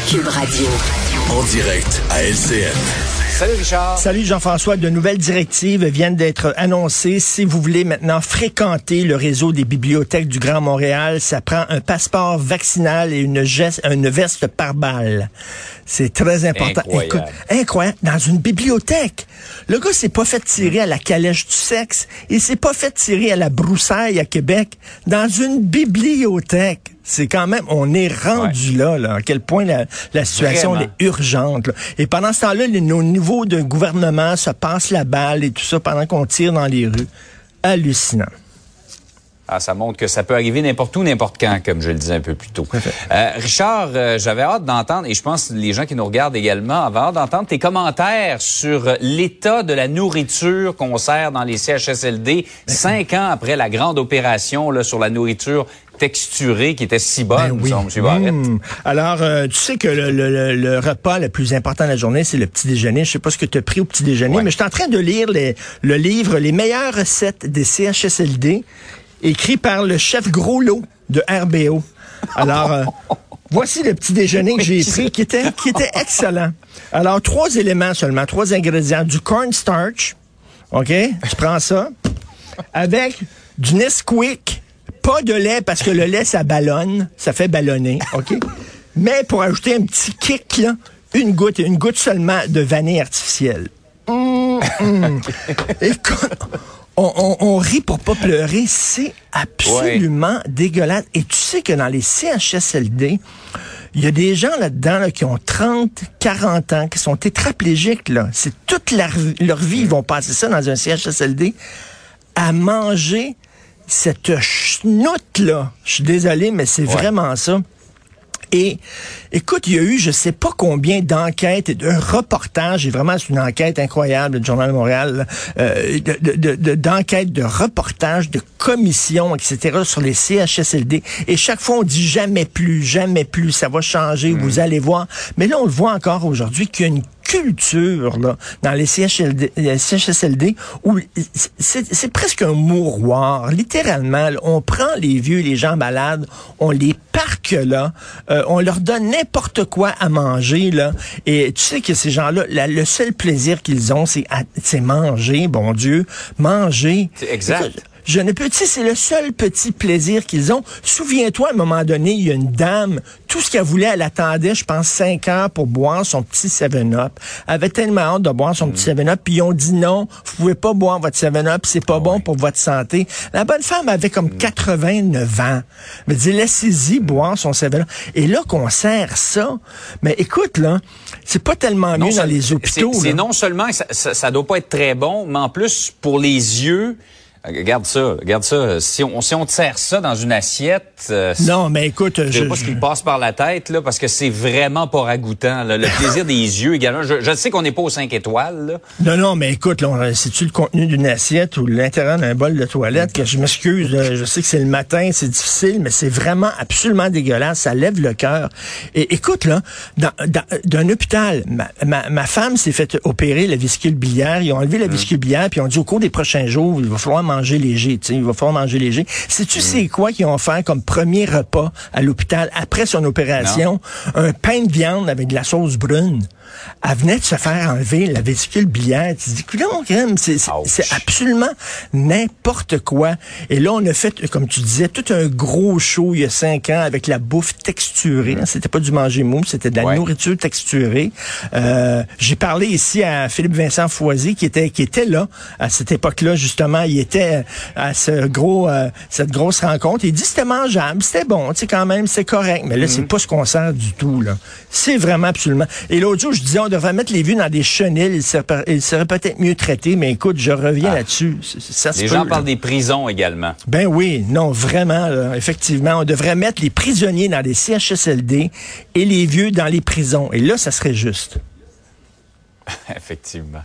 Cube Radio. En direct à LCN. Salut Richard. Salut Jean-François. De nouvelles directives viennent d'être annoncées. Si vous voulez maintenant fréquenter le réseau des bibliothèques du Grand Montréal, ça prend un passeport vaccinal et une, geste, une veste par balle. C'est très important. Incroyable. Écoute, incroyable. Dans une bibliothèque. Le gars s'est pas fait tirer à la calèche du sexe. Il s'est pas fait tirer à la broussaille à Québec. Dans une bibliothèque. C'est quand même, on est rendu là, là, à quel point la, la situation est urgente. là. Et pendant ce temps-là, nos niveaux de gouvernement se passent la balle et tout ça pendant qu'on tire dans les rues. Hallucinant. Ah, ça montre que ça peut arriver n'importe où, n'importe quand, comme je le disais un peu plus tôt. Euh, Richard, euh, j'avais hâte d'entendre, et je pense que les gens qui nous regardent également avaient hâte d'entendre tes commentaires sur l'état de la nourriture qu'on sert dans les CHSLD cinq ans après la grande opération là, sur la nourriture texturée qui était si bonne, Ben oui. ça, M. Barrette. Mmh. Alors, euh, tu sais que le, le- le- le repas le plus important de la journée, c'est le petit déjeuner. Je sais pas ce que tu as pris au petit déjeuner, Ouais. mais je suis en train de lire les- le livre Les meilleures recettes des CHSLD, écrit par le chef gros lot de RBO. Alors, euh, voici le petit déjeuner que j'ai pris, qui était, qui était excellent. Alors, trois éléments seulement, trois ingrédients. Du cornstarch, OK? Tu prends ça. Avec du Nesquik, pas de lait parce que le lait, ça ballonne, ça fait ballonner, OK? Mais pour ajouter un petit kick, là, une goutte, une goutte seulement de vanille artificielle. Hum, hum. Écoute, on, on- on rit pour pas pleurer, c'est absolument dégueulasse. Et tu sais que dans les CHSLD, il y a des gens là-dedans là, qui ont 30, 40 ans, qui sont tétraplégiques. Là. C'est toute leur, leur vie, ils vont passer ça dans un CHSLD, à manger cette chenoute-là. Je suis désolé, mais c'est vraiment ça. Et écoute, il y a eu je sais pas combien d'enquêtes et de reportages, et vraiment c'est une enquête incroyable du Journal de Montréal, euh, de- de- de- de- d'enquêtes, de, reportages, de commissions, etc. sur les CHSLD. Et chaque fois on dit jamais plus, jamais plus, ça va changer, vous allez voir. Mais là on le voit encore aujourd'hui qu'il y a une culture là, dans les CHLD, les CHSLD où c'est c'est presque un mouroir. Littéralement, là, on prend les vieux, les gens malades, on les parque là, euh, on leur donne n'importe quoi à manger là. Et tu sais que ces gens-là, le seul plaisir qu'ils ont, c'est manger, bon Dieu, manger. C'est exact. Écoute, je ne peux, tu sais, c'est le seul petit plaisir qu'ils ont. Souviens-toi, à un moment donné, il y a une dame, tout ce qu'elle voulait, elle attendait, je pense, cinq heures pour boire son petit 7-Up. Elle avait tellement hâte de boire son petit 7-Up, puis ils ont dit non, vous pouvez pas boire votre 7-Up, c'est pas bon pour votre santé. La bonne femme avait comme 89 ans. Elle me dit, laissez-y boire son 7-Up. Et là, qu'on sert ça, mais écoute, là, c'est pas tellement mieux dans les hôpitaux. C'est non seulement ça, ça, ça doit pas être très bon, mais en plus pour les yeux. Regarde ça, regarde ça. Si on, si on te sert ça dans une assiette, euh, Non, mais écoute, je je, sais pas ce qui passe par la tête là, parce que c'est vraiment pas ragoûtant. là. Le plaisir des yeux également. Je, je sais qu'on n'est pas aux 5 étoiles. Là. Non, non, mais écoute, là, on- c'est-tu le contenu d'une assiette ou l'intérieur d'un bol de toilette? Que je m'excuse, je sais que c'est le matin, c'est difficile, mais c'est vraiment absolument dégueulasse. Ça lève le cœur. Et écoute, là, dans, d'un hôpital, ma, ma, ma femme s'est fait opérer la vésicule biliaire. Ils ont enlevé la vésicule biliaire, puis ont dit au cours des prochains jours, il va falloir manger léger, il va falloir manger léger. Sais-tu c'est quoi qu'ils ont fait comme premier repas à l'hôpital après son opération? Un pain de viande avec de la sauce brune. Elle venait de se faire enlever la vésicule biliaire. Tu te dis, c'est absolument n'importe quoi. Et là, on a fait, comme tu disais, tout un gros show il y a cinq ans avec la bouffe texturée. hein. C'était pas du manger mou, c'était de la Ouais. nourriture texturée. Euh, J'ai parlé ici à Philippe Vincent Foisy qui était qui était là à cette époque-là justement. Il était euh, à ce gros, euh, cette grosse rencontre. Il dit c'était mangeable, c'était bon, tu sais, quand même, c'est correct. Mais là, c'est Mhm. pas ce qu'on sert du tout, là. C'est vraiment absolument. Et l'autre jour, je disais, on devrait mettre les vues dans des chenilles. Il serait, il serait peut-être mieux traité, mais écoute, je reviens là-dessus. C- Ça se Les peut, gens là. parlent des prisons également. Ben oui, non, vraiment, là, effectivement, on devrait mettre les prisonniers dans les CHSLD et les vieux dans les prisons. Et là, ça serait juste. Effectivement.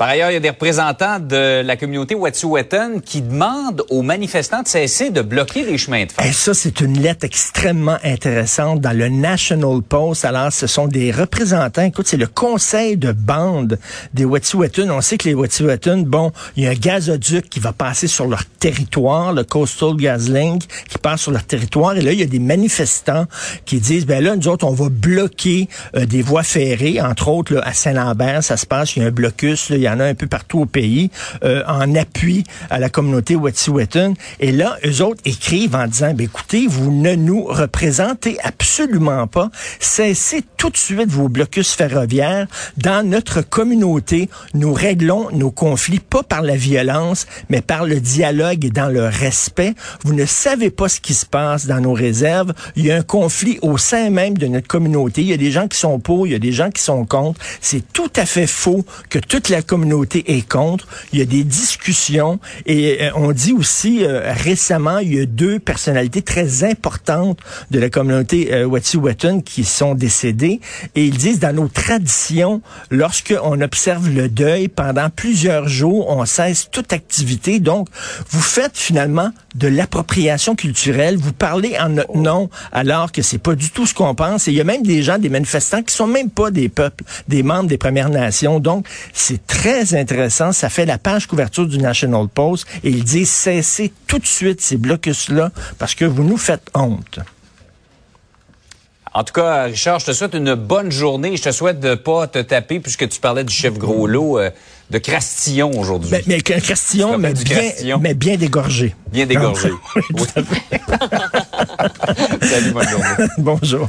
Par ailleurs, il y a des représentants de la communauté Wet'suwet'en qui demandent aux manifestants de cesser de bloquer les chemins de fer. Et ça, c'est une lettre extrêmement intéressante dans le National Post. Alors, ce sont des représentants. Écoute, c'est le conseil de bande des Wet'suwet'en. On sait que les Wet'suwet'en, bon, il y a un gazoduc qui va passer sur leur territoire, le Coastal Gas Link, qui passe sur leur territoire. Et là, il y a des manifestants qui disent, ben là, nous autres, on va bloquer euh, des voies ferrées, entre autres là, à Saint-Lambert, ça se passe, il y a un blocus, il y en a un peu partout au pays, euh, en appui à la communauté Wet'suwet'en. Et là, eux autres écrivent en disant, ben écoutez, vous ne nous représentez absolument pas. Cessez tout de suite vos blocus ferroviaires. Dans notre communauté, nous réglons nos conflits pas par la violence, mais par le dialogue et dans le respect. Vous ne savez pas ce qui se passe dans nos réserves. Il y a un conflit au sein même de notre communauté. Il y a des gens qui sont pour, il y a des gens qui sont contre. C'est tout à faux que toute la communauté est contre. Il y a des discussions et euh, on dit aussi euh, récemment, il y a deux personnalités très importantes de la communauté euh, Wet'suwet'en qui sont décédées et ils disent dans nos traditions, lorsqu'on observe le deuil pendant plusieurs jours, on cesse toute activité. Donc, vous faites finalement de l'appropriation culturelle. Vous parlez en notre nom alors que c'est pas du tout ce qu'on pense. Et il y a même des gens, des manifestants qui sont même pas des peuples, des membres des Premières Nations. Donc, c'est très intéressant. Ça fait la page couverture du National Post et ils disent cessez tout de suite ces blocus-là parce que vous nous faites honte. En tout cas, Richard, je te souhaite une bonne journée. Je te souhaite de pas te taper, puisque tu parlais du chef gros lot, euh, de Crastillon aujourd'hui. Mais, mais Crastillon, mais bien, Crastillon. mais bien dégorgé. Bien dégorgé. Oui. Salut, bonne journée. Bonjour.